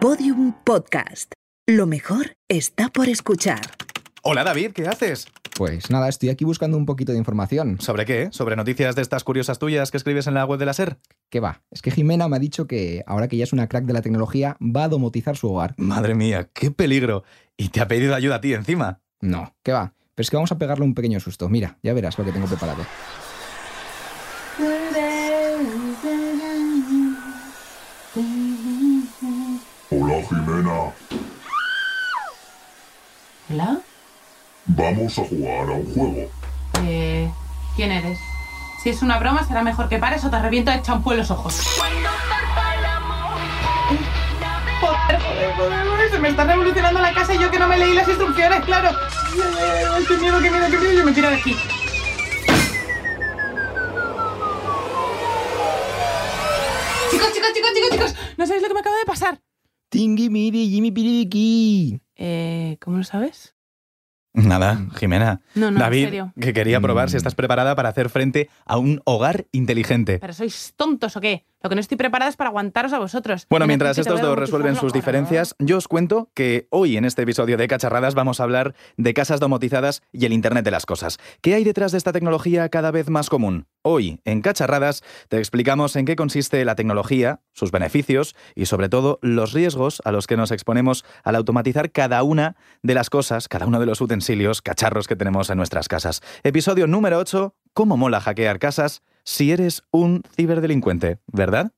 Podium Podcast. Lo mejor está por escuchar. Hola David, ¿qué haces? Pues nada, estoy aquí buscando un poquito de información. ¿Sobre qué? ¿Sobre noticias de estas curiosas tuyas que escribes en la web de la SER? ¿Qué va? Es que Jimena me ha dicho que ahora que ya es una crack de la tecnología, va a domotizar su hogar. Madre mía, qué peligro. ¿Y te ha pedido ayuda a ti encima? No, ¿qué va? Pero es que vamos a pegarle un pequeño susto. Mira, ya verás lo que tengo preparado. ¿Hola? vamos a jugar a un juego. Eh, ¿Quién eres? Si es una broma, será mejor que pares o te reviento de champú en los ojos. Joder, joder, joder, joder, se me está revolucionando la casa y yo que no me leí las instrucciones, claro. Ay, qué miedo, qué miedo, qué miedo, yo me tiro de aquí. Chicos, chicos, chicos, chicos, chicos, no sabéis lo que me acaba de pasar. Tingui miri, Jimmy piriki. Eh, ¿cómo lo sabes? Nada, Jimena. No, no, David, en serio. que quería probar si Mm. estás preparada para hacer frente a un hogar inteligente. ¿Pero sois tontos o qué? Lo que no estoy preparada es para aguantaros a vosotros. Bueno, mientras estos dos resuelven sus diferencias, yo os cuento que hoy en este episodio de Cacharradas vamos a hablar de casas domotizadas y el Internet de las cosas. ¿Qué hay detrás de esta tecnología cada vez más común? Hoy, en Cacharradas, te explicamos en qué consiste la tecnología, sus beneficios y sobre todo los riesgos a los que nos exponemos al automatizar cada una de las cosas, cada uno de los utensilios, cacharros que tenemos en nuestras casas. Episodio número 8, ¿cómo mola hackear casas si eres un ciberdelincuente? ¿Verdad?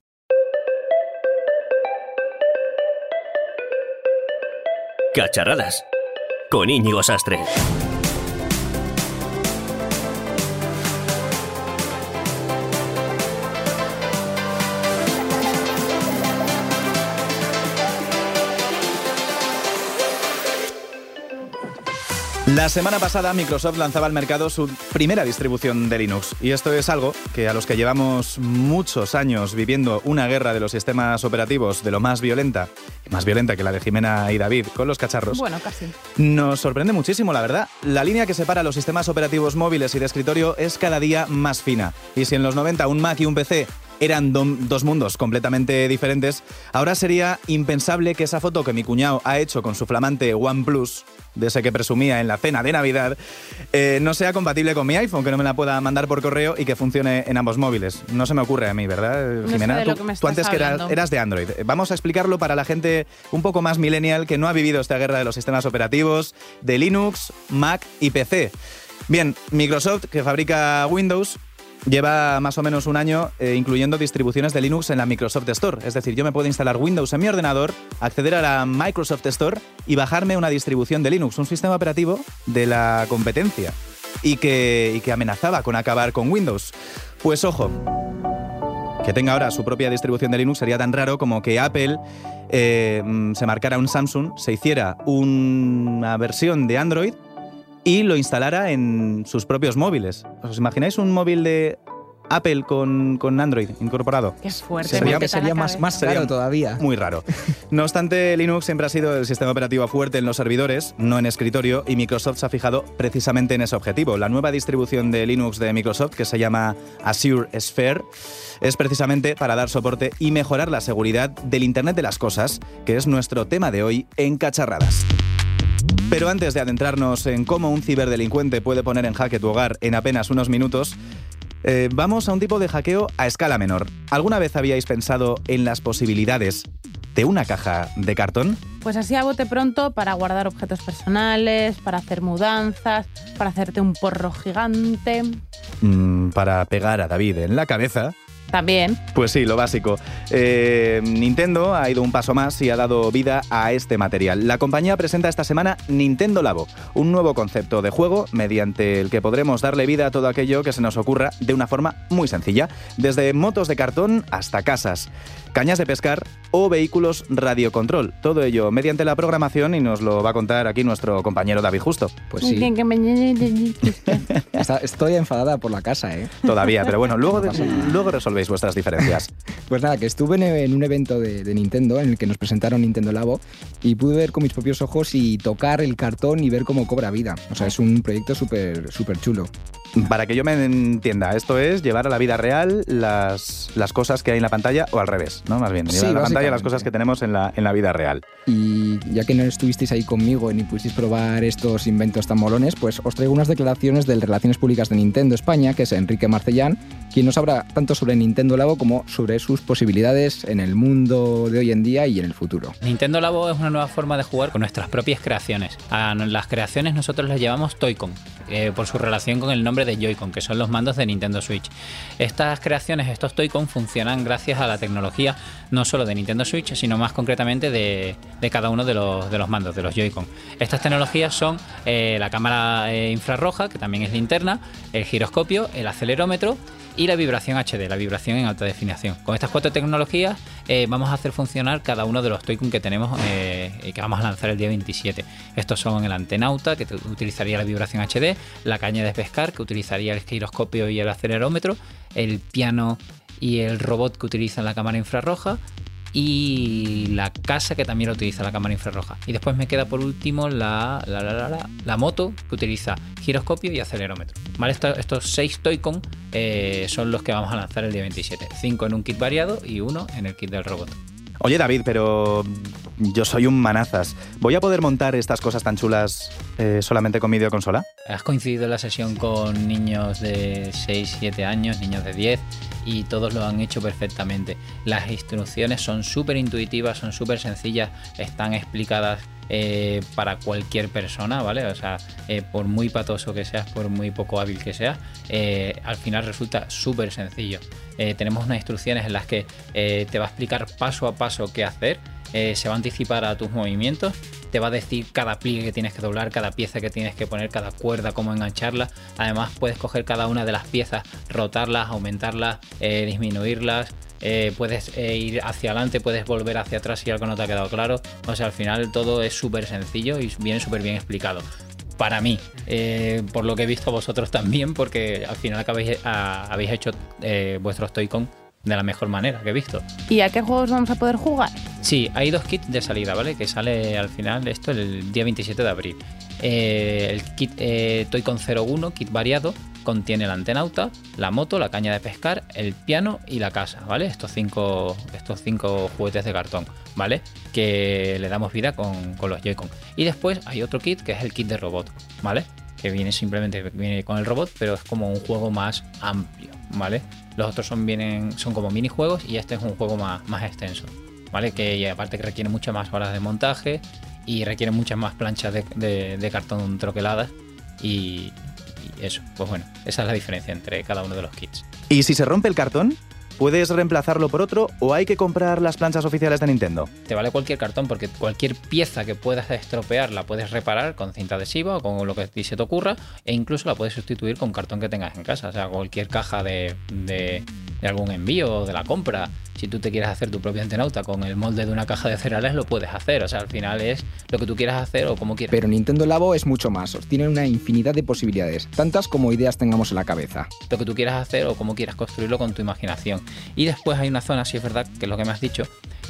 Cacharradas. Con Íñigo Sastre. La semana pasada Microsoft lanzaba al mercado su primera distribución de Linux y esto es algo que a los que llevamos muchos años viviendo una guerra de los sistemas operativos de lo más violenta, más violenta que la de Jimena y David con los cacharros, Bueno, casi. nos sorprende muchísimo, la verdad. La línea que separa los sistemas operativos móviles y de escritorio es cada día más fina. Y si en los 90 un Mac y un PC eran dos mundos completamente diferentes, ahora sería impensable que esa foto que mi cuñado ha hecho con su flamante OnePlus, de ese que presumía en la cena de Navidad, eh, no sea compatible con mi iPhone, que no me la pueda mandar por correo y que funcione en ambos móviles. No se me ocurre a mí, ¿verdad, No sé Jimena? tú, antes que eras, eras de Android. Vamos a explicarlo para la gente un poco más millennial que no ha vivido esta guerra de los sistemas operativos de Linux, Mac y PC. Bien, Microsoft, que fabrica Windows, lleva más o menos un año eh, incluyendo distribuciones de Linux en la Microsoft Store. Es decir, yo me puedo instalar Windows en mi ordenador, acceder a la Microsoft Store y bajarme una distribución de Linux, un sistema operativo de la competencia y que, amenazaba con acabar con Windows. Pues ojo, que tenga ahora su propia distribución de Linux sería tan raro como que Apple eh, mm, se marcara un Samsung, se hiciera una versión de Android y lo instalara en sus propios móviles. ¿Os imagináis un móvil de Apple con, con Android incorporado? Qué fuerte. Sería- que más, cabeza. más Sería caro todavía. Muy raro. No obstante, Linux siempre ha sido el sistema operativo fuerte en los servidores, no en escritorio, y Microsoft se ha fijado precisamente en ese objetivo. La nueva distribución de Linux de Microsoft, que se llama Azure Sphere, es precisamente para dar soporte y mejorar la seguridad del Internet de las Cosas, que es nuestro tema de hoy en Cacharradas. Pero antes de adentrarnos en cómo un ciberdelincuente puede poner en jaque tu hogar en apenas unos minutos, eh, vamos a un tipo de hackeo a escala menor. ¿Alguna vez habíais pensado en las posibilidades de una caja de cartón? Pues así a bote pronto para guardar objetos personales, para hacer mudanzas, para hacerte un porro gigante. Mm, para pegar a David en la cabeza. También. Pues sí, lo básico. Eh, Nintendo ha ido un paso más y ha dado vida a este material. La compañía presenta esta semana Nintendo Labo, un nuevo concepto de juego mediante el que podremos darle vida a todo aquello que se nos ocurra de una forma muy sencilla, desde motos de cartón hasta casas, cañas de pescar o vehículos radiocontrol. Todo ello mediante la programación y nos lo va a contar aquí nuestro compañero David Justo. Pues sí. Estoy enfadada por la casa, ¿eh? Todavía, pero bueno, luego, No luego resolvéis vuestras diferencias. Pues nada, que estuve en, en un evento de, de Nintendo en el que nos presentaron Nintendo Labo y pude ver con mis propios ojos y tocar el cartón y ver cómo cobra vida. O sea, es un proyecto súper súper chulo. Para que yo me entienda, esto es llevar a la vida real las, las cosas que hay en la pantalla o al revés. Pantallas, ¿no? Más bien, Sí, la pantalla las básicamente. cosas que tenemos en la, en la vida real. Y ya que no estuvisteis ahí conmigo ni pudisteis probar estos inventos tan molones, pues os traigo unas declaraciones del Relaciones Públicas de Nintendo España, que es Enrique Marcellán, quien nos habla tanto sobre Nintendo Labo como sobre sus posibilidades en el mundo de hoy en día y en el futuro. Nintendo Labo es una nueva forma de jugar con nuestras propias creaciones. A las creaciones nosotros las llamamos Toy-Con, eh, por su relación con el nombre de Joy-Con, que son los mandos de Nintendo Switch. Estas creaciones, estos Toy-Con, funcionan gracias a la tecnología no solo de Nintendo Switch, sino más concretamente de, cada uno de los, de los mandos, de los Joy-Con. Estas tecnologías son eh, la cámara eh, infrarroja, que también es linterna, el giroscopio, el acelerómetro y la vibración HD, la vibración en alta definición. Con estas cuatro tecnologías eh, vamos a hacer funcionar cada uno de los Toy-Con que tenemos eh, y que vamos a lanzar el día 27. Estos son el antenauta, que utilizaría la vibración HD, la caña de pescar, que utilizaría el giroscopio y el acelerómetro, el piano y el robot que utiliza la cámara infrarroja, y la casa que también utiliza la cámara infrarroja. Y después me queda por último la, la, la, la, la- la moto que utiliza giroscopio y acelerómetro. ¿Vale? Estos, estos seis Toy-Con eh, son los que vamos a lanzar el día 27. Cinco en un kit variado y uno en el kit del robot. Oye, David, pero yo soy un manazas. ¿Voy a poder montar estas cosas tan chulas eh, solamente con videoconsola? Has coincidido la sesión con niños de 6, 7 años, niños de 10 y todos lo han hecho perfectamente. Las instrucciones son súper intuitivas, son súper sencillas, están explicadas eh, para cualquier persona, ¿vale? O sea, eh, por muy patoso que seas, por muy poco hábil que seas, al final resulta súper sencillo. Tenemos unas instrucciones en las que te va a explicar paso a paso qué hacer, eh, se va a anticipar a tus movimientos, te va a decir cada pliegue que tienes que doblar, cada pieza que tienes que poner, cada cuerda, cómo engancharla. Además, puedes coger cada una de las piezas, rotarlas, aumentarlas, eh, disminuirlas. eh, puedes ir hacia adelante, puedes volver hacia atrás si algo no te ha quedado claro. O sea, al final todo es súper sencillo y viene súper bien explicado. Para mí, por lo que he visto vosotros también, porque al final acabéis, a- habéis hecho eh, vuestros Toy-Con de la mejor manera que he visto. ¿Y a qué juegos vamos a poder jugar? Sí, hay dos kits de salida, ¿vale? Que sale al final esto el día 27 de abril. Eh, el kit eh, Toy-Con 01, kit variado, contiene el antenauta, la moto, la caña de pescar, el piano y la casa, ¿vale? Estos cinco, estos cinco juguetes de cartón, ¿vale? Que le damos vida con, con los Joy-Con. Y después hay otro kit que es el kit de robot, ¿vale? Que viene simplemente viene con el robot, pero es como un juego más amplio, ¿vale? Los otros son, vienen, son como minijuegos y este es un juego más, más extenso. ¿vale? Que y aparte que requiere muchas más horas de montaje y requiere muchas más planchas de, cartón troqueladas y, y eso, pues bueno, esa es la diferencia entre cada uno de los kits. ¿Y si se rompe el cartón? ¿Puedes reemplazarlo por otro o hay que comprar las planchas oficiales de Nintendo? Te vale cualquier cartón porque cualquier pieza que puedas estropear la puedes reparar con cinta adhesiva o con lo que a se te ocurra e incluso la puedes sustituir con cartón que tengas en casa, o sea, cualquier caja de, de- de algún envío o de la compra. Si tú te quieres hacer tu propia antenauta con el molde de una caja de cereales, lo puedes hacer. O sea, al final es lo que tú quieras hacer o como quieras. Pero Nintendo Labo es mucho más, tiene una infinidad de posibilidades, tantas como ideas tengamos en la cabeza. lo que tú quieras hacer o cómo quieras construirlo con tu imaginación. Y después hay una zona, si es verdad, que es lo que me has dicho,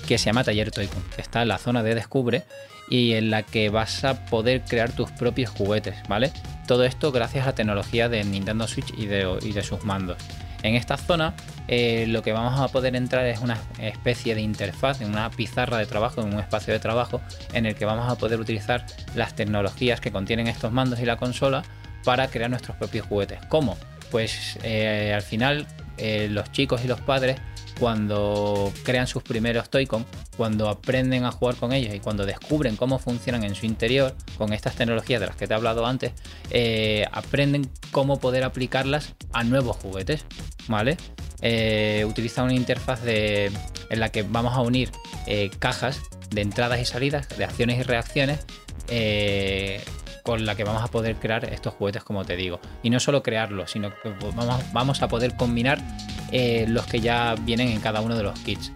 que se llama Taller Toy-Con, que está en la zona de Descubre y en la que vas a poder crear tus propios juguetes, ¿vale? Todo esto gracias a la tecnología de Nintendo Switch y de, y de sus mandos. En esta zona eh, lo que vamos a poder entrar es una especie de interfaz, en una pizarra de trabajo, en un espacio de trabajo en el que vamos a poder utilizar las tecnologías que contienen estos mandos y la consola para crear nuestros propios juguetes. ¿Cómo? Pues eh, al final eh, los chicos y los padres cuando crean sus primeros Toy-Con, cuando aprenden a jugar con ellos y cuando descubren cómo funcionan en su interior con estas tecnologías de las que te he hablado antes, eh, aprenden cómo poder aplicarlas a nuevos juguetes, ¿vale? Eh, una interfaz en la que vamos a unir eh, cajas de entradas y salidas, de acciones y reacciones, eh, con la que vamos a poder crear estos juguetes, como te digo. Y no solo crearlos, sino que vamos a poder combinar eh, los que ya vienen en cada uno de los kits.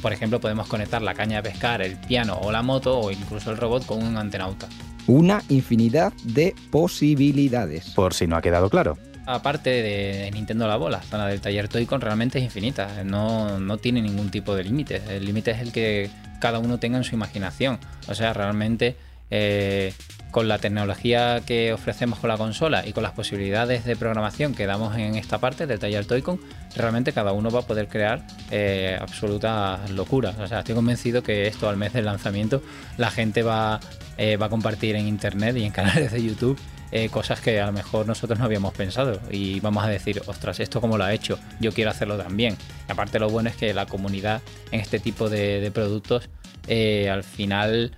Por ejemplo, podemos conectar la caña de pescar, el piano o la moto o incluso el robot con un antenauta. Una infinidad de posibilidades. Por si no ha quedado claro. Aparte de Nintendo la zona del taller Toy-Con realmente es infinita, no, no tiene ningún tipo de límite. El límite es el que cada uno tenga en su imaginación. O sea, realmente eh, con la tecnología que ofrecemos con la consola y con las posibilidades de programación que damos en esta parte del taller Toycon, realmente cada uno va a poder crear eh, absolutas locuras. O sea, estoy convencido que esto al mes del lanzamiento la gente va, eh, va a compartir en internet y en canales de YouTube eh, cosas que a lo mejor nosotros no habíamos pensado y vamos a decir, ostras, esto como lo ha hecho, yo quiero hacerlo también. Y aparte lo bueno es que la comunidad en este tipo de, productos eh, al final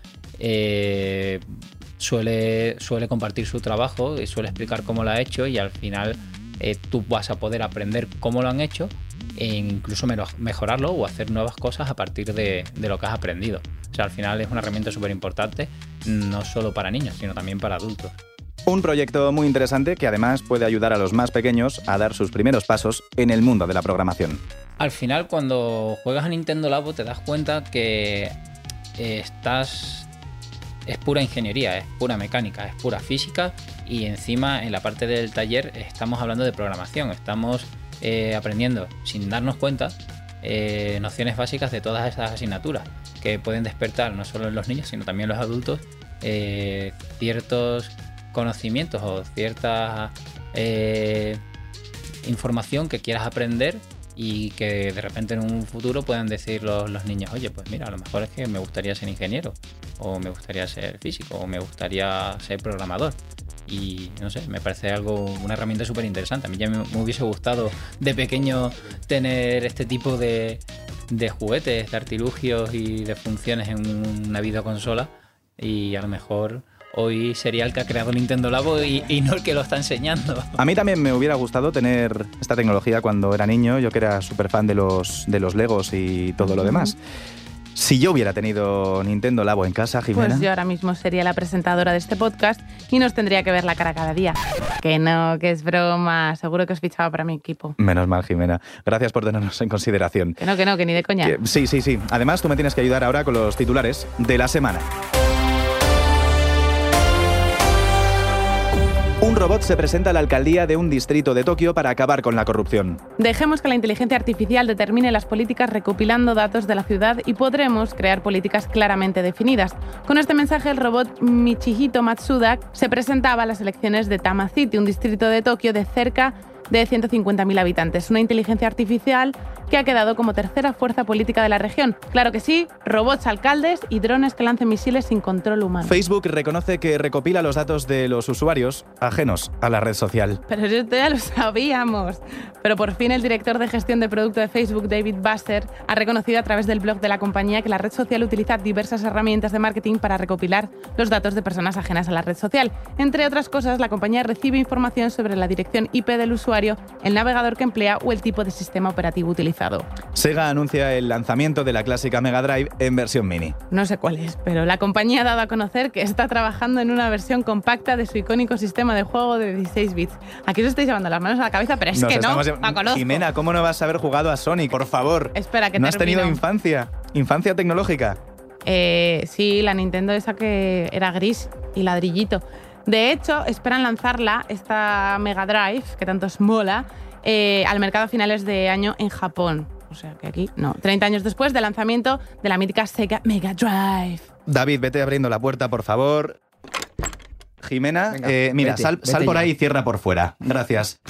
suele, suele compartir su trabajo y suele explicar cómo lo ha hecho y al final eh, tú vas a poder aprender cómo lo han hecho e incluso mejorarlo o hacer nuevas cosas a partir de, de lo que has aprendido. O sea, al final es una herramienta súper importante, no solo para niños, sino también para adultos. Un proyecto muy interesante que además puede ayudar a los más pequeños a dar sus primeros pasos en el mundo de la programación. Al final, cuando juegas a Nintendo Labo, te das cuenta que eh, estás. Es pura ingeniería, es pura mecánica, es pura física. Y encima, en la parte del taller, estamos hablando de programación. Estamos eh, aprendiendo, sin darnos cuenta, eh, nociones básicas de todas esas asignaturas que pueden despertar no solo en los niños, sino también en los adultos eh, ciertos conocimientos o cierta información que quieras aprender y que de repente en un futuro puedan decir los, los niños, oye, pues mira, a lo mejor es que me gustaría ser ingeniero, o me gustaría ser físico, o me gustaría ser programador. Y no sé, me parece algo, una herramienta súper interesante. A mí ya me, me hubiese gustado de pequeño tener este tipo de, de juguetes, de artilugios y de funciones en una videoconsola. Y a lo mejor hoy sería el que ha creado Nintendo Labo y, y no el que lo está enseñando. A mí también me hubiera gustado tener esta tecnología cuando era niño, yo que era súper fan de los, de los Legos y todo lo demás. Si yo hubiera tenido Nintendo Labo en casa, Jimena... Pues yo ahora mismo sería la presentadora de este podcast y nos tendría que ver la cara cada día. Que no, que es broma. Seguro que os fichaba para mi equipo. Menos mal, Jimena. Gracias por tenernos en consideración. Que no, que no, que ni de coña. Que- Sí, sí, sí. Además, tú me tienes que ayudar ahora con los titulares de la semana. Un robot se presenta a la alcaldía de un distrito de Tokio para acabar con la corrupción. Dejemos que la inteligencia artificial determine las políticas recopilando datos de la ciudad y podremos crear políticas claramente definidas. Con este mensaje, el robot Michihito Matsuda se presentaba a las elecciones de Tama City, un distrito de Tokio de cerca de 150.000 habitantes. Una inteligencia artificial que ha quedado como tercera fuerza política de la región. Claro que sí, robots alcaldes y drones que lancen misiles sin control humano. Facebook reconoce que recopila los datos de los usuarios ajenos a la red social. Pero esto ya lo sabíamos. Pero por fin el director de gestión de producto de Facebook, David Basser, ha reconocido a través del blog de la compañía que la red social utiliza diversas herramientas de marketing para recopilar los datos de personas ajenas a la red social. Entre otras cosas, la compañía recibe información sobre la dirección IP del usuario, el navegador que emplea o el tipo de sistema operativo utilizado. Sega anuncia el lanzamiento de la clásica Mega Drive en versión mini. No sé cuál es, pero la compañía ha dado a conocer que está trabajando en una versión compacta de su icónico sistema de juego de 16 bits. Aquí os estáis llevando las manos a la cabeza, pero es Nos que no, la. Jimena, ¿cómo no vas a haber jugado a Sonic? Por favor. Espera, que ¿No has tenido infancia? ¿Infancia tecnológica? Eh, sí, la Nintendo esa que era gris y ladrillito. De hecho, esperan lanzarla, esta Mega Drive, que tanto os mola, eh, al mercado a finales de año en Japón. O sea que aquí, no. 30 años después del lanzamiento de la mítica Sega Mega Drive. David, vete abriendo la puerta, por favor. Jimena, Venga, eh, mira, vete, sal, vete por ya. ahí y cierra por fuera. Gracias.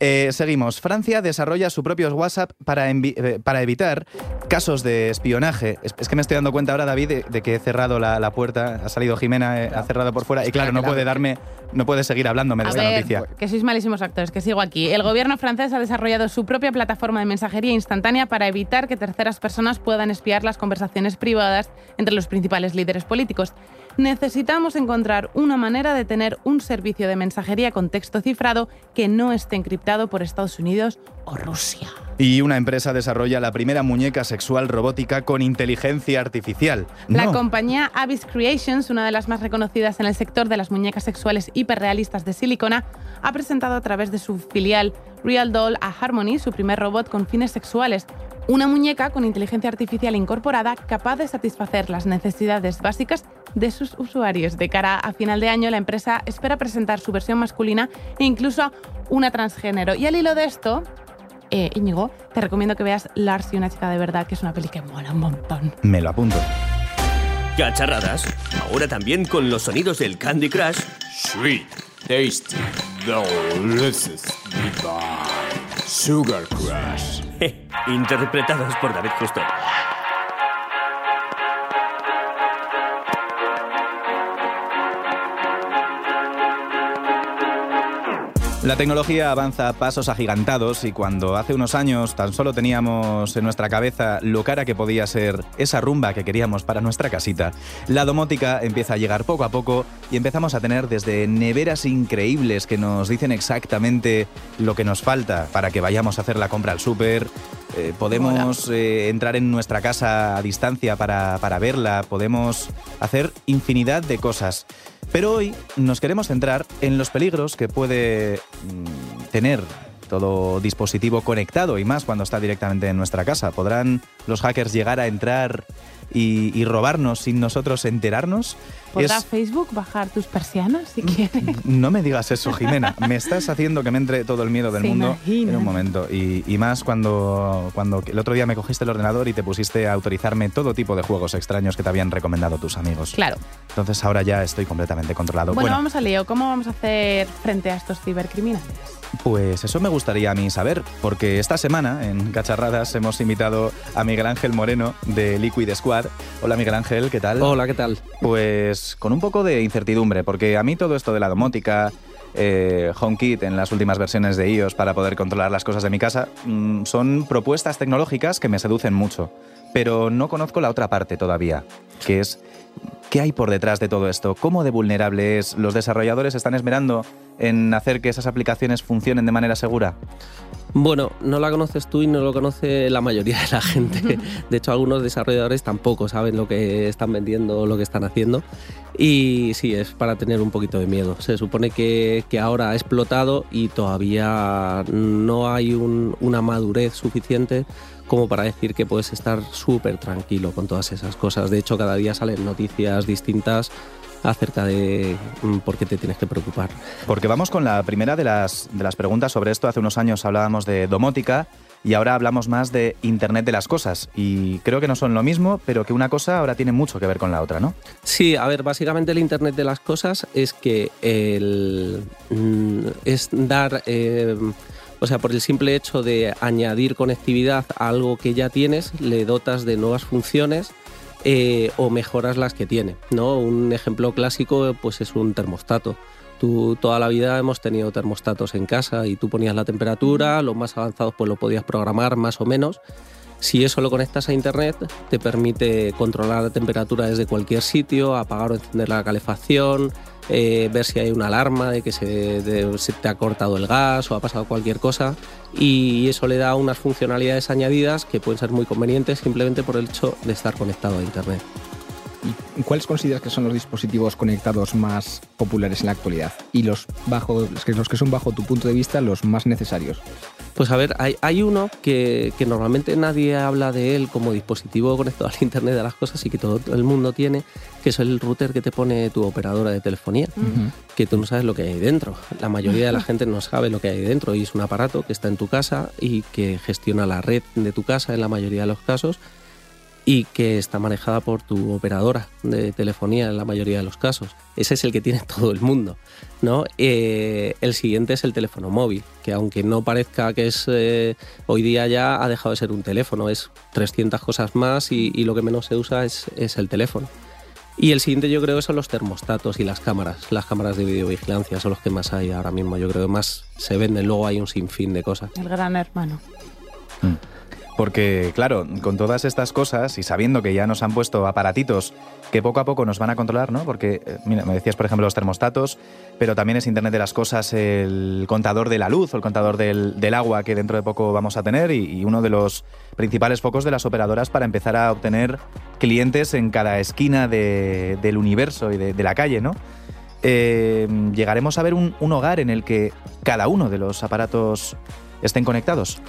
Eh, seguimos. Francia desarrolla su propio WhatsApp para, envi- eh, para evitar casos de espionaje. Es, es que me estoy dando cuenta ahora, David, de, de que he cerrado la, la puerta. Ha salido Jimena, eh, ha cerrado por fuera. Y claro, no puede darme, no puede seguir hablándome de A esta ver, noticia. que sois malísimos actores, que sigo aquí. El gobierno francés ha desarrollado su propia plataforma de mensajería instantánea para evitar que terceras personas puedan espiar las conversaciones privadas entre los principales líderes políticos. Necesitamos encontrar una manera de tener un servicio de mensajería con texto cifrado que no esté encriptado por Estados Unidos o Rusia. Y una empresa desarrolla la primera muñeca sexual robótica con inteligencia artificial. La No. compañía Abyss Creations, una de las más reconocidas en el sector de las muñecas sexuales hiperrealistas de silicona, ha presentado a través de su filial Real Doll a Harmony su primer robot con fines sexuales. Una muñeca con inteligencia artificial incorporada capaz de satisfacer las necesidades básicas de sus usuarios. De cara a final de año, la empresa espera presentar su versión masculina e incluso una transgénero. Y al hilo de esto, eh, Íñigo, te recomiendo que veas Lars y una chica de verdad, que es una peli que mola un montón. Me lo apunto. Cacharradas, ahora también con los sonidos del Candy Crush Sweet, tasty, delicious, divine. Sugar Crush. interpretados por David Justo. La tecnología avanza a pasos agigantados y cuando hace unos años tan solo teníamos en nuestra cabeza lo cara que podía ser esa rumba que queríamos para nuestra casita, la domótica empieza a llegar poco a poco y empezamos a tener desde neveras increíbles que nos dicen exactamente lo que nos falta para que vayamos a hacer la compra al súper, eh, podemos eh, entrar en nuestra casa a distancia para, para verla, podemos hacer infinidad de cosas. Pero hoy nos queremos centrar en los peligros que puede mm, tener todo dispositivo conectado y más cuando está directamente en nuestra casa. ¿Podrán los hackers llegar a entrar y, y robarnos sin nosotros enterarnos? ¿Podrá Es- Facebook bajar tus persianas si quiere? no me digas eso, Jimena. Me estás haciendo que me entre todo el miedo del Se mundo imagina. en un momento. Y, y más cuando, cuando el otro día me cogiste el ordenador y te pusiste a autorizarme todo tipo de juegos extraños que te habían recomendado tus amigos. Claro. Entonces ahora ya estoy completamente controlado. Bueno, vamos al lío. ¿Cómo vamos a hacer frente a estos cibercriminales? Pues eso me gustaría a mí saber, porque esta semana en Cacharradas hemos invitado a Miguel Ángel Moreno de Liquid Squad. Hola Miguel Ángel, ¿qué tal? Hola, ¿qué tal? Pues con un poco de incertidumbre, porque a mí todo esto de la domótica, eh, HomeKit en las últimas versiones de iOS para poder controlar las cosas de mi casa, mm, son propuestas tecnológicas que me seducen mucho. Pero no conozco la otra parte todavía, que es ¿Qué hay por detrás de todo esto? ¿Cómo de vulnerable es? ¿Los desarrolladores están esmerando en hacer que esas aplicaciones funcionen de manera segura? Bueno, no la conoces tú y no lo conoce la mayoría de la gente. De hecho, algunos desarrolladores tampoco saben lo que están vendiendo o lo que están haciendo. Y sí, es para tener un poquito de miedo. Se supone que, que ahora ha explotado y todavía no hay un- una madurez suficiente como para decir que puedes estar súper tranquilo con todas esas cosas. De hecho, cada día salen noticias distintas acerca de mm, por qué te tienes que preocupar. Porque vamos con la primera de las, de las preguntas sobre esto. Hace unos años hablábamos de domótica y ahora hablamos más de Internet de las Cosas. Y creo que no son lo mismo, pero que una cosa ahora tiene mucho que ver con la otra, ¿no? Sí, a ver, básicamente el Internet de las Cosas es que el, mm, es dar, eh, o sea, por el simple hecho de añadir conectividad a algo que ya tienes, le dotas de nuevas funciones eh, o mejoras las que tiene. ¿no? Un ejemplo clásico pues es un termostato. Tú, toda la vida hemos tenido termostatos en casa y tú ponías la temperatura, los más avanzados pues lo podías programar más o menos. Si eso lo conectas a internet, te permite controlar la temperatura desde cualquier sitio, apagar o encender la calefacción, eh, ver si hay una alarma de que se, te ha cortado el gas o ha pasado cualquier cosa. Y eso le da unas funcionalidades añadidas que pueden ser muy convenientes simplemente por el hecho de estar conectado a internet. ¿Y ¿Cuáles consideras que son los dispositivos conectados más populares en la actualidad? Y los, bajo, los que son bajo tu punto de vista los más necesarios. Pues a ver, hay, hay uno que, que normalmente nadie habla de él como dispositivo conectado al Internet de las cosas y que todo el mundo tiene, que es el router que te pone tu operadora de telefonía, que tú no sabes lo que hay dentro. La mayoría de la gente no sabe lo que hay dentro y es un aparato que está en tu casa y que gestiona la red de tu casa en la mayoría de los casos y que está manejada por tu operadora de telefonía en la mayoría de los casos. Ese es el que tiene todo el mundo. ¿no? Eh, el siguiente es el teléfono móvil, que aunque no parezca que es eh, hoy día ya ha dejado de ser un teléfono, es 300 cosas más y, y lo que menos se usa es, es el teléfono. Y el siguiente yo creo son los termostatos y las cámaras. Las cámaras de videovigilancia son los que más hay ahora mismo. Yo creo que más se venden. Luego hay un sinfín de cosas. El gran hermano. Porque, claro, con todas estas cosas y sabiendo que ya nos han puesto aparatitos que poco a poco nos van a controlar, ¿no? Porque, eh, mira, me decías, por ejemplo, los termostatos, pero también es Internet de las Cosas el contador de la luz o el contador del, agua que dentro de poco vamos a tener y, uno de los principales focos de las operadoras para empezar a obtener clientes en cada esquina de- del universo y de, la calle, ¿no? Eh, ¿Llegaremos a ver un hogar en el que cada uno de los aparatos estén conectados?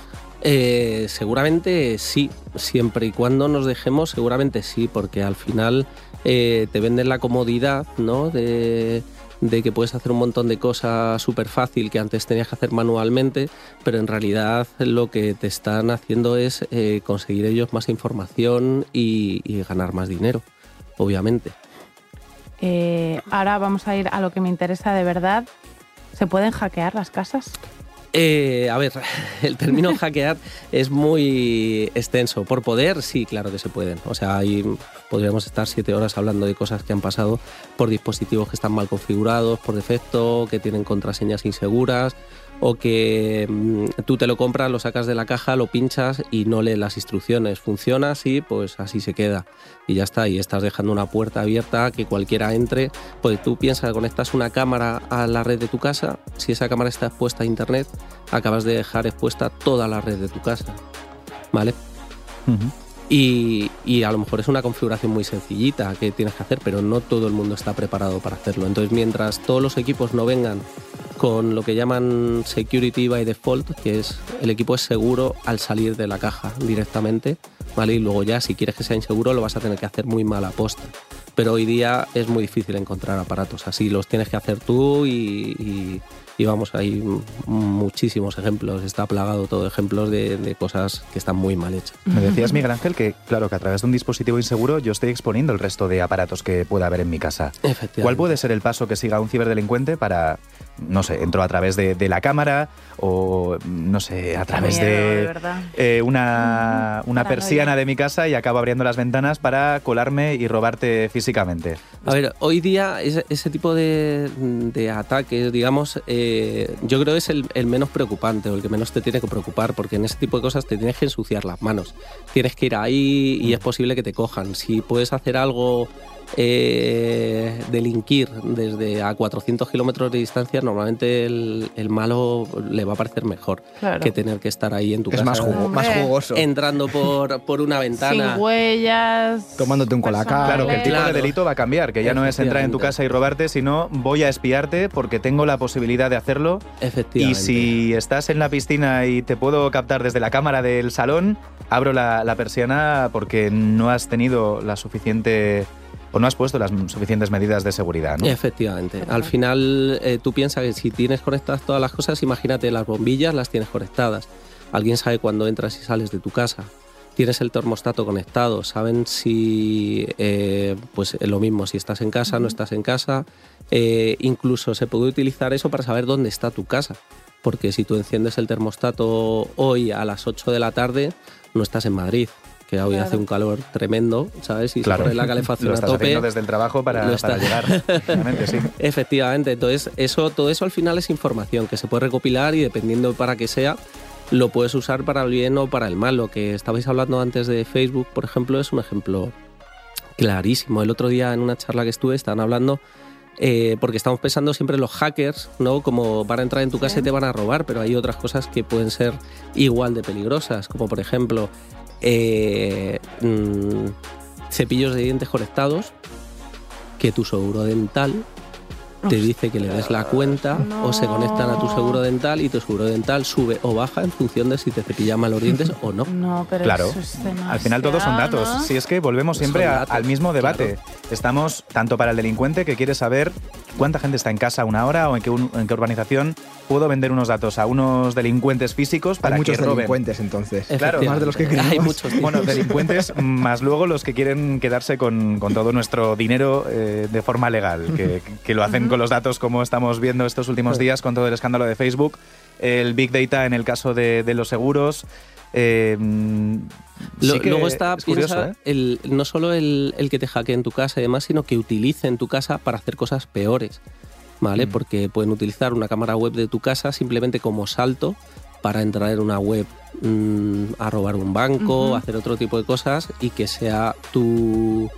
Eh, seguramente sí, siempre y cuando nos dejemos, seguramente sí, porque al final eh, te venden la comodidad, ¿no? De, que puedes hacer un montón de cosas súper fácil que antes tenías que hacer manualmente, pero en realidad lo que te están haciendo es eh, conseguir ellos más información y, ganar más dinero. obviamente. Ahora vamos a ir a lo que me interesa de verdad. ¿Se pueden hackear las casas? Eh, a ver, el término hackear es muy extenso. Por poder, sí, claro que se pueden. O sea, ahí podríamos estar siete horas hablando de cosas que han pasado por dispositivos que están mal configurados por defecto, que tienen contraseñas inseguras o que mm, tú te lo compras, lo sacas de la caja, lo pinchas y no lees las instrucciones. Funciona así, pues así se queda. Y ya está, y estás dejando una puerta abierta que cualquiera entre. Pues tú piensas, conectas una cámara a la red de tu casa, si esa cámara está expuesta a internet, acabas de dejar expuesta toda la red de tu casa. ¿Vale? Y, y, a lo mejor es una configuración muy sencillita que tienes que hacer, pero no todo el mundo está preparado para hacerlo. Entonces, mientras todos los equipos no vengan con lo que llaman Security by Default, que es el equipo es seguro al salir de la caja directamente, ¿vale? Y luego ya si quieres que sea inseguro lo vas a tener que hacer muy mal posta. Pero hoy día es muy difícil encontrar aparatos así, los tienes que hacer tú y, y, y vamos, hay muchísimos ejemplos, está plagado todo de ejemplos de, de, cosas que están muy mal hechas. Me decías, Miguel Ángel, que claro, que a través de un dispositivo inseguro yo estoy exponiendo el resto de aparatos que pueda haber en mi casa. ¿Cuál puede ser el paso que siga un ciberdelincuente para, no sé, entró a través de, de la cámara o, no sé, a través miedo, de, de verdad. eh, una, una persiana de mi casa y acabo abriendo las ventanas para colarme y robarte físicamente? A ver, hoy día ese, ese tipo de, de, ataques, digamos, eh, yo creo que es el, el, menos preocupante o el que menos te tiene que preocupar, porque en ese tipo de cosas te tienes que ensuciar las manos. Tienes que ir ahí y es posible que te cojan. Si puedes hacer algo eh, delinquir desde a 400 kilómetros de distancia, normalmente el, el, malo le va a parecer mejor Claro. que tener que estar ahí en tu Es casa. más, jugo- más jugoso. Entrando por, por una ventana. Sin huellas. Tomándote un colacao. Claro, que el tipo Claro. de delito va a cambiar, que ya no es entrar en tu casa y robarte, sino voy a espiarte porque tengo la posibilidad de hacerlo. Y Efectivamente. si estás en la piscina y te puedo captar desde la cámara del salón, abro la, la persiana porque no has tenido la suficiente o no has puesto las suficientes medidas de seguridad. ¿no? Efectivamente. Al final, eh, tú piensas que si tienes conectadas todas las cosas, imagínate las bombillas, las tienes conectadas. Alguien sabe cuándo entras y sales de tu casa. Tienes el termostato conectado, saben si, eh, pues lo mismo, si estás en casa, no estás en casa. Eh, incluso se puede utilizar eso para saber dónde está tu casa. Porque si tú enciendes el termostato hoy a las 8 de la tarde, no estás en Madrid, que hoy Claro. hace un calor tremendo, ¿sabes? Y Claro, se pone la calefacción lo a estás tope. haciendo desde el trabajo para, Lo para está- llegar. Sí. Efectivamente, entonces eso, todo eso al final es información que se puede recopilar y dependiendo para qué sea, lo puedes usar para el bien o para el mal. Lo que estabais hablando antes de Facebook, por ejemplo, es un ejemplo clarísimo. El otro día en una charla que estuve estaban hablando, eh, porque estamos pensando siempre en los hackers, ¿no? Como van a entrar en tu casa y te van a robar, pero hay otras cosas que pueden ser igual de peligrosas, como por ejemplo eh, mm, cepillos de dientes conectados, que tu seguro dental te dice que le des la cuenta o se conectan a tu seguro dental y tu seguro dental sube o baja en función de si te cepilla mal los dientes o no. No, pero Claro. eso es Al final todos son datos. ¿no? Si es que volvemos siempre a- datos, al mismo debate. Estamos tanto para el delincuente que quiere saber cuánta gente está en casa a una hora o en qué, un- en qué urbanización puedo vender unos datos a unos delincuentes físicos para Hay muchos que roben. delincuentes entonces. Claro. Más de los que creemos. Hay muchos. Bueno, delincuentes más luego los que quieren quedarse con, con todo nuestro dinero eh, de forma legal, que, que lo hacen con los datos como estamos viendo estos últimos días con todo el escándalo de Facebook, el Big Data en el caso de, de los seguros. Eh, Lo- sí que luego está es curioso, piensa, ¿eh? el, no solo el, el que te hackee en tu casa y demás, sino que utilicen tu casa para hacer cosas peores. ¿Vale? Mm. Porque pueden utilizar una cámara web de tu casa simplemente como salto para entrar en una web mm, a robar un banco, Ujú. hacer otro tipo de cosas y que sea tu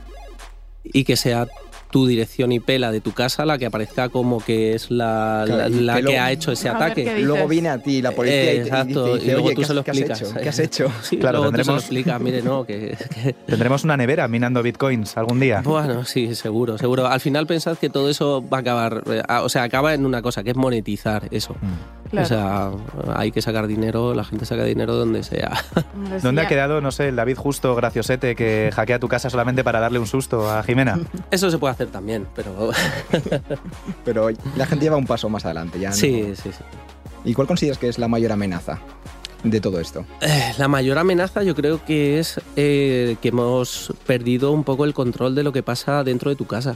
y que sea tu dirección IP la de tu casa la que aparezca como que es la, Claro, la- que luego- ha hecho ese ataque. Luego viene a ti la policía y, Exacto, y dice, luego oye, tú ¿qué, se lo has- qué has explicas. hecho? ¿Qué has hecho? Sí, Claro, luego tú se lo tendremos- explicas, mire, no, que- que Tendremos una nevera minando bitcoins algún día. bueno, sí, seguro, seguro. Al final pensad que todo eso va a acabar, eh, o sea, acaba en una cosa, que es monetizar eso. Claro. O sea, hay que sacar dinero, la gente saca dinero donde sea. ¿Dónde ha quedado, no sé, el David Justo graciosete que hackea tu casa solamente para darle un susto a Jimena? Eso se puede hacer también, pero Pero la gente lleva un paso más adelante ya. ¿no? sí, sí, sí. ¿Y cuál consideras que es la mayor amenaza? de todo esto? Eh, La mayor amenaza yo creo que es eh, que hemos perdido un poco el control de lo que pasa dentro de tu casa.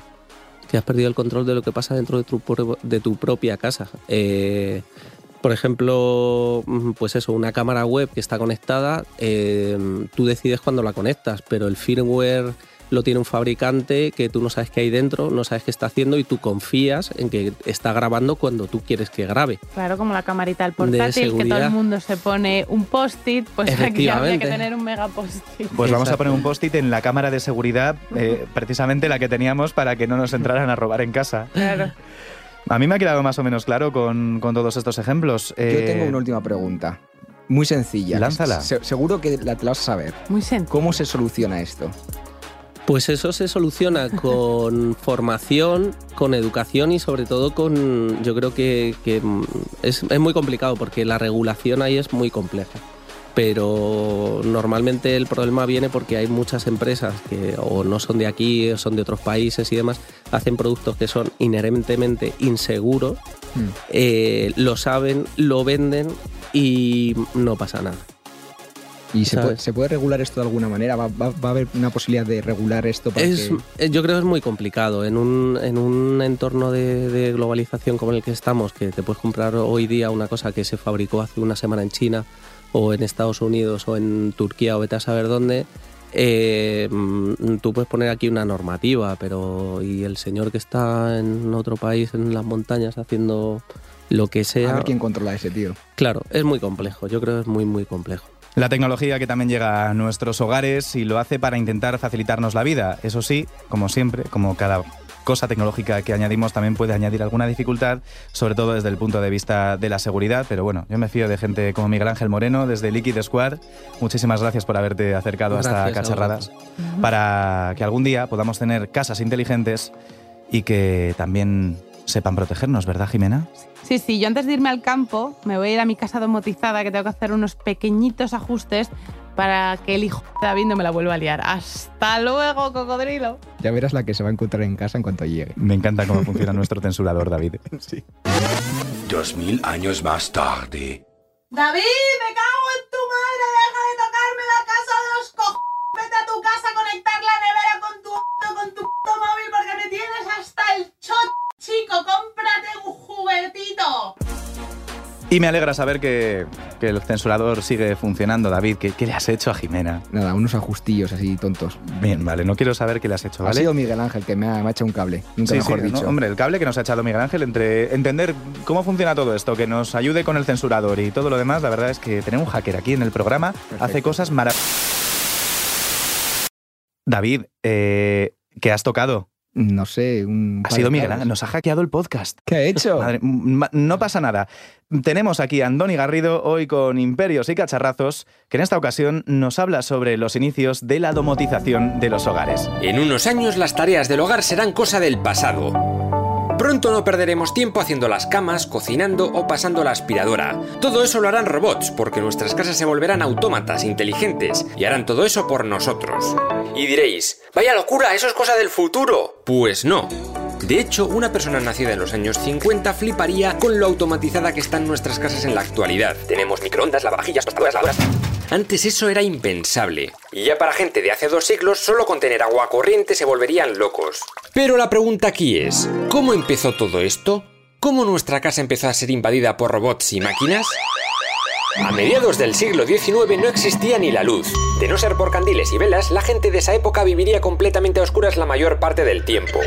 Que has perdido el control de lo que pasa dentro de tu, de tu propia casa. Eh, por ejemplo, mm, pues eso, una cámara web que está conectada, eh, tú decides cuándo la conectas, pero el firmware lo tiene un fabricante que tú no sabes qué hay dentro, no sabes qué está haciendo y tú confías en que está grabando cuando tú quieres que grabe. Claro, como la camarita del portátil, que todo el mundo se pone un post-it, pues aquí habría que Efectivamente. tener un mega post-it. Pues vamos a poner un post-it en la cámara de seguridad, eh, precisamente la que teníamos para que no nos entraran a robar en casa. Claro. A mí me ha quedado más o menos claro con, con todos estos ejemplos. Yo Eh, tengo una última pregunta. Muy sencilla. Lánzala. Se- seguro que la, te la vas a saber. Muy sencillo. ¿Cómo se soluciona esto? Pues eso se soluciona con formación, con educación y sobre todo con, yo creo que, que, es, es muy complicado porque la regulación ahí es muy compleja. Pero normalmente el problema viene porque hay muchas empresas que o no son de aquí, o son de otros países y demás, hacen productos que son inherentemente inseguros, Hmm. eh, lo saben, lo venden y no pasa nada. ¿Y se puede, se puede regular esto de alguna manera? ¿Va, va- va a haber una posibilidad de regular esto para Es, que- eh, yo creo que es muy complicado. En un, en un entorno de, de globalización como el que estamos, que te puedes comprar hoy día una cosa que se fabricó hace una semana en China o en Estados Unidos o en Turquía o vete a saber dónde, eh, mm, tú puedes poner aquí una normativa, pero y el señor que está en otro país, en las montañas, haciendo lo que A sea, ver quién controla ese tío. claro, es muy complejo. Yo creo que es muy, muy complejo. La tecnología que también llega a nuestros hogares y lo hace para intentar facilitarnos la vida. Eso sí, como siempre, como cada cosa tecnológica que añadimos también puede añadir alguna dificultad, sobre todo desde el punto de vista de la seguridad. Pero bueno, yo me fío de gente como Miguel Ángel Moreno desde Liquid Squad. Muchísimas gracias por haberte acercado hasta Gracias a Cacharradas para que algún día podamos tener casas inteligentes y que también sepan protegernos, ¿verdad, Jimena? Sí, sí, yo antes de irme al campo me voy a ir a mi casa domotizada que tengo que hacer unos pequeñitos ajustes para que el hijo de David no me la vuelva a liar. Hasta luego, cocodrilo. Ya verás la que se va a encontrar en casa en cuanto llegue. Me encanta cómo funciona nuestro censurador, David. Sí. Dos mil años más tarde. David, me cago en tu madre, deja de tocarme la casa de los cojones. Vete a tu casa a conectar la nevera con tu con tu móvil porque me tienes hasta el chot, chico. Cómprate Y me alegra saber que, que el censurador sigue funcionando, David. ¿Qué, qué le has hecho a Jimena? Nada, unos ajustillos así tontos. Bien, vale, no quiero saber qué le has hecho, Ha ¿vale? sido Miguel Ángel que me ha, me ha echado un cable. Nunca Sí, mejor sí, ¿no? dicho. Hombre, el cable que nos ha echado Miguel Ángel entre entender cómo funciona todo esto, que nos ayude con el censurador y todo lo demás, la verdad es que tener un hacker aquí en el programa hace cosas maravillosas. David, eh, ¿qué has tocado? No sé, un. Ha sido Miguel. Ángel, nos ha hackeado el podcast. ¿Qué ha hecho? Madre- no pasa nada. Tenemos aquí a Andoni Garrido hoy con Imperios y Cacharrazos, que en esta ocasión nos habla sobre los inicios de la domotización de los hogares. En unos años las tareas del hogar serán cosa del pasado. Pronto no perderemos tiempo haciendo las camas, cocinando o pasando la aspiradora. Todo eso lo harán robots, porque nuestras casas se volverán autómatas, inteligentes, y harán todo eso por nosotros. Y diréis, vaya locura, eso es cosa del futuro. Pues no. De hecho, una persona nacida en los años 50 fliparía con lo automatizada que están nuestras casas en la actualidad. Tenemos microondas, lavavajillas, tostadoras, lavadoras. Antes eso era impensable. Y ya para gente de hace dos siglos, solo con tener agua corriente se volverían locos. Pero la pregunta aquí es, ¿cómo empezó todo esto? ¿Cómo nuestra casa empezó a ser invadida por robots y máquinas? A mediados del siglo XIX no existía ni la luz. De no ser por candiles y velas, la gente de esa época viviría completamente a oscuras la mayor parte del tiempo.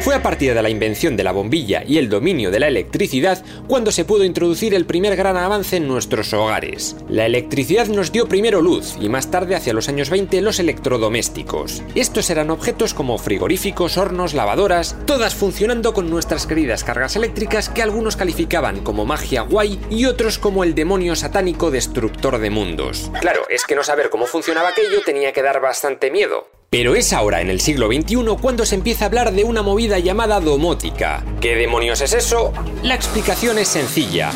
Fue a partir de la invención de la bombilla y el dominio de la electricidad cuando se pudo introducir el primer gran avance en nuestros hogares. La electricidad nos dio primero luz y más tarde, hacia los años 20, los electrodomésticos. Estos eran objetos como frigoríficos, hornos, lavadoras, todas funcionando con nuestras queridas cargas eléctricas que algunos calificaban como magia guay y otros como el demonio satánico destructor de mundos. Claro, es que no saber cómo funcionaba aquello tenía que dar bastante miedo. Pero es ahora, en el siglo XXI, cuando se empieza a hablar de una movida llamada domótica. ¿Qué demonios es eso? La explicación es sencilla.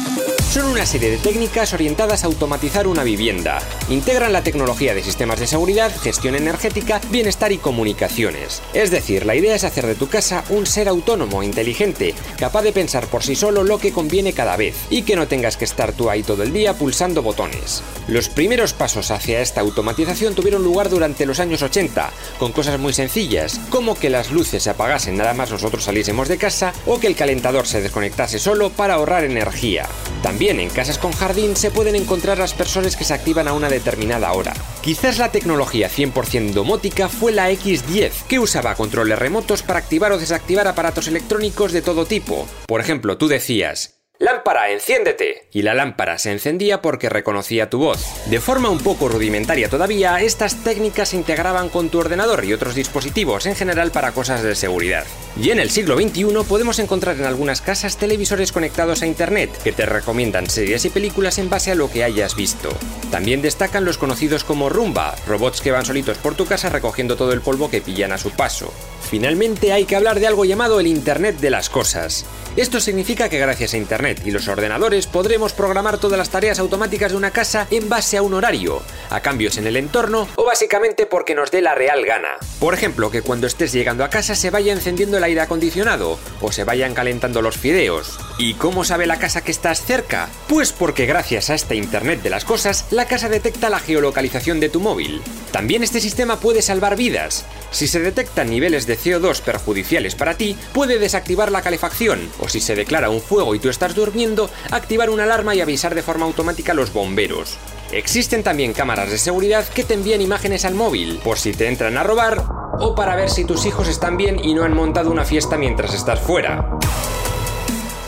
Son una serie de técnicas orientadas a automatizar una vivienda. Integran la tecnología de sistemas de seguridad, gestión energética, bienestar y comunicaciones. Es decir, la idea es hacer de tu casa un ser autónomo, inteligente, capaz de pensar por sí solo lo que conviene cada vez y que no tengas que estar tú ahí todo el día pulsando botones. Los primeros pasos hacia esta automatización tuvieron lugar durante los años 80, con cosas muy sencillas, como que las luces se apagasen nada más nosotros saliésemos de casa o que el calentador se desconectase solo para ahorrar energía. También en casas con jardín se pueden encontrar aspersores que se activan a una determinada hora. Quizás la tecnología 100% domótica fue la X10, que usaba controles remotos para activar o desactivar aparatos electrónicos de todo tipo. Por ejemplo, tú decías, Lámpara, enciéndete. Y la lámpara se encendía porque reconocía tu voz. De forma un poco rudimentaria todavía, estas técnicas se integraban con tu ordenador y otros dispositivos, en general para cosas de seguridad. Y en el siglo XXI podemos encontrar en algunas casas televisores conectados a Internet, que te recomiendan series y películas en base a lo que hayas visto. También destacan los conocidos como Rumba, robots que van solitos por tu casa recogiendo todo el polvo que pillan a su paso. Finalmente hay que hablar de algo llamado el Internet de las Cosas. Esto significa que gracias a Internet y los ordenadores podremos programar todas las tareas automáticas de una casa en base a un horario, a cambios en el entorno o básicamente porque nos dé la real gana. Por ejemplo, que cuando estés llegando a casa se vaya encendiendo el aire acondicionado o se vayan calentando los fideos. ¿Y cómo sabe la casa que estás cerca? Pues porque gracias a este Internet de las Cosas, la casa detecta la geolocalización de tu móvil. También este sistema puede salvar vidas. Si se detectan niveles de CO2 perjudiciales para ti, puede desactivar la calefacción, o si se declara un fuego y tú estás durmiendo, activar una alarma y avisar de forma automática a los bomberos. Existen también cámaras de seguridad que te envían imágenes al móvil, por si te entran a robar, o para ver si tus hijos están bien y no han montado una fiesta mientras estás fuera.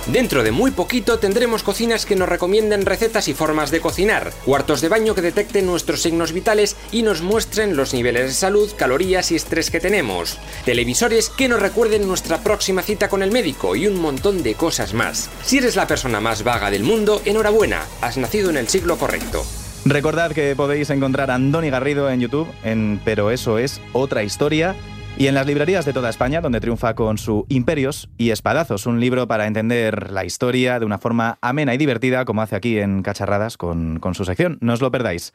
Dentro de muy poquito tendremos cocinas que nos recomienden recetas y formas de cocinar, cuartos de baño que detecten nuestros signos vitales y nos muestren los niveles de salud, calorías y estrés que tenemos, televisores que nos recuerden nuestra próxima cita con el médico y un montón de cosas más. Si eres la persona más vaga del mundo, enhorabuena, has nacido en el siglo correcto. Recordad que podéis encontrar a Andoni Garrido en YouTube en Pero eso es otra historia y en las librerías de toda España, donde triunfa con su Imperios y Espadazos, un libro para entender la historia de una forma amena y divertida, como hace aquí en Cacharradas con, con su sección. No os lo perdáis.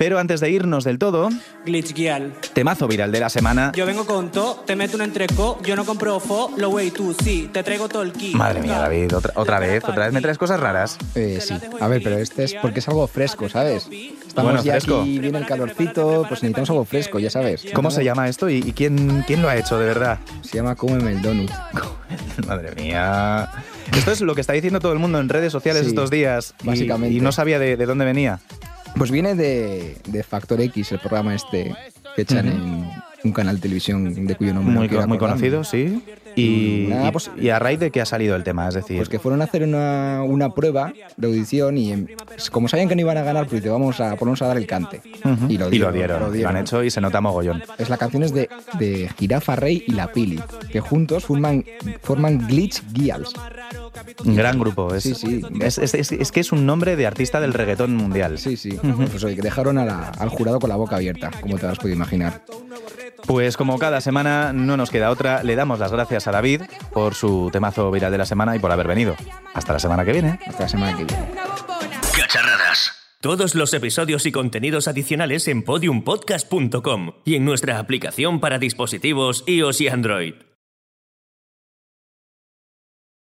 Pero antes de irnos del todo, Glitch Guial. temazo viral de la semana. Yo vengo con todo, te meto un entreco, yo no compro fo, lo wey tú, sí, te traigo todo el kit. Madre mía, David, otra, otra vez, otra vez me traes cosas raras. Eh, sí, a ver, pero este es porque es algo fresco, ¿sabes? Estamos Bueno, ya fresco. aquí, viene el calorcito, pues necesitamos algo fresco, ya sabes. ¿Cómo se llama esto y, y quién, quién lo ha hecho de verdad? Se llama Cómeme el donut. Madre mía. Esto es lo que está diciendo todo el mundo en redes sociales Sí, estos días. y- básicamente. Y, no sabía de, de dónde venía. Pues viene de, de Factor X, el programa este que echan en un canal de televisión de cuyo nombre no Muy, muy conocido, sí. Y, Y y- pues- y a raíz de que ha salido el tema, es decir. Pues que fueron a hacer una, una prueba de audición y em, como sabían que no iban a ganar, pues dice, vamos a ponernos a dar el cante. Y lo y dieron. lo dieron, lo han hecho y se nota mogollón. Es la canción es de, de Jirafa Rey y La Pili, que juntos forman, forman Glitch Guials. Un gran grupo. Es, Sí, sí. Es, es- es- es que es un nombre de artista del reggaetón mundial. Sí, sí. Pues oye, que dejaron a la- al jurado con la boca abierta, como te has podido imaginar. Pues como cada semana no nos queda otra, le damos las gracias a David por su temazo viral de la semana y por haber venido. Hasta la semana que viene. Hasta la semana que viene. Cacharradas. Todos los episodios y contenidos adicionales en podiumpodcast.com y en nuestra aplicación para dispositivos iOS y Android.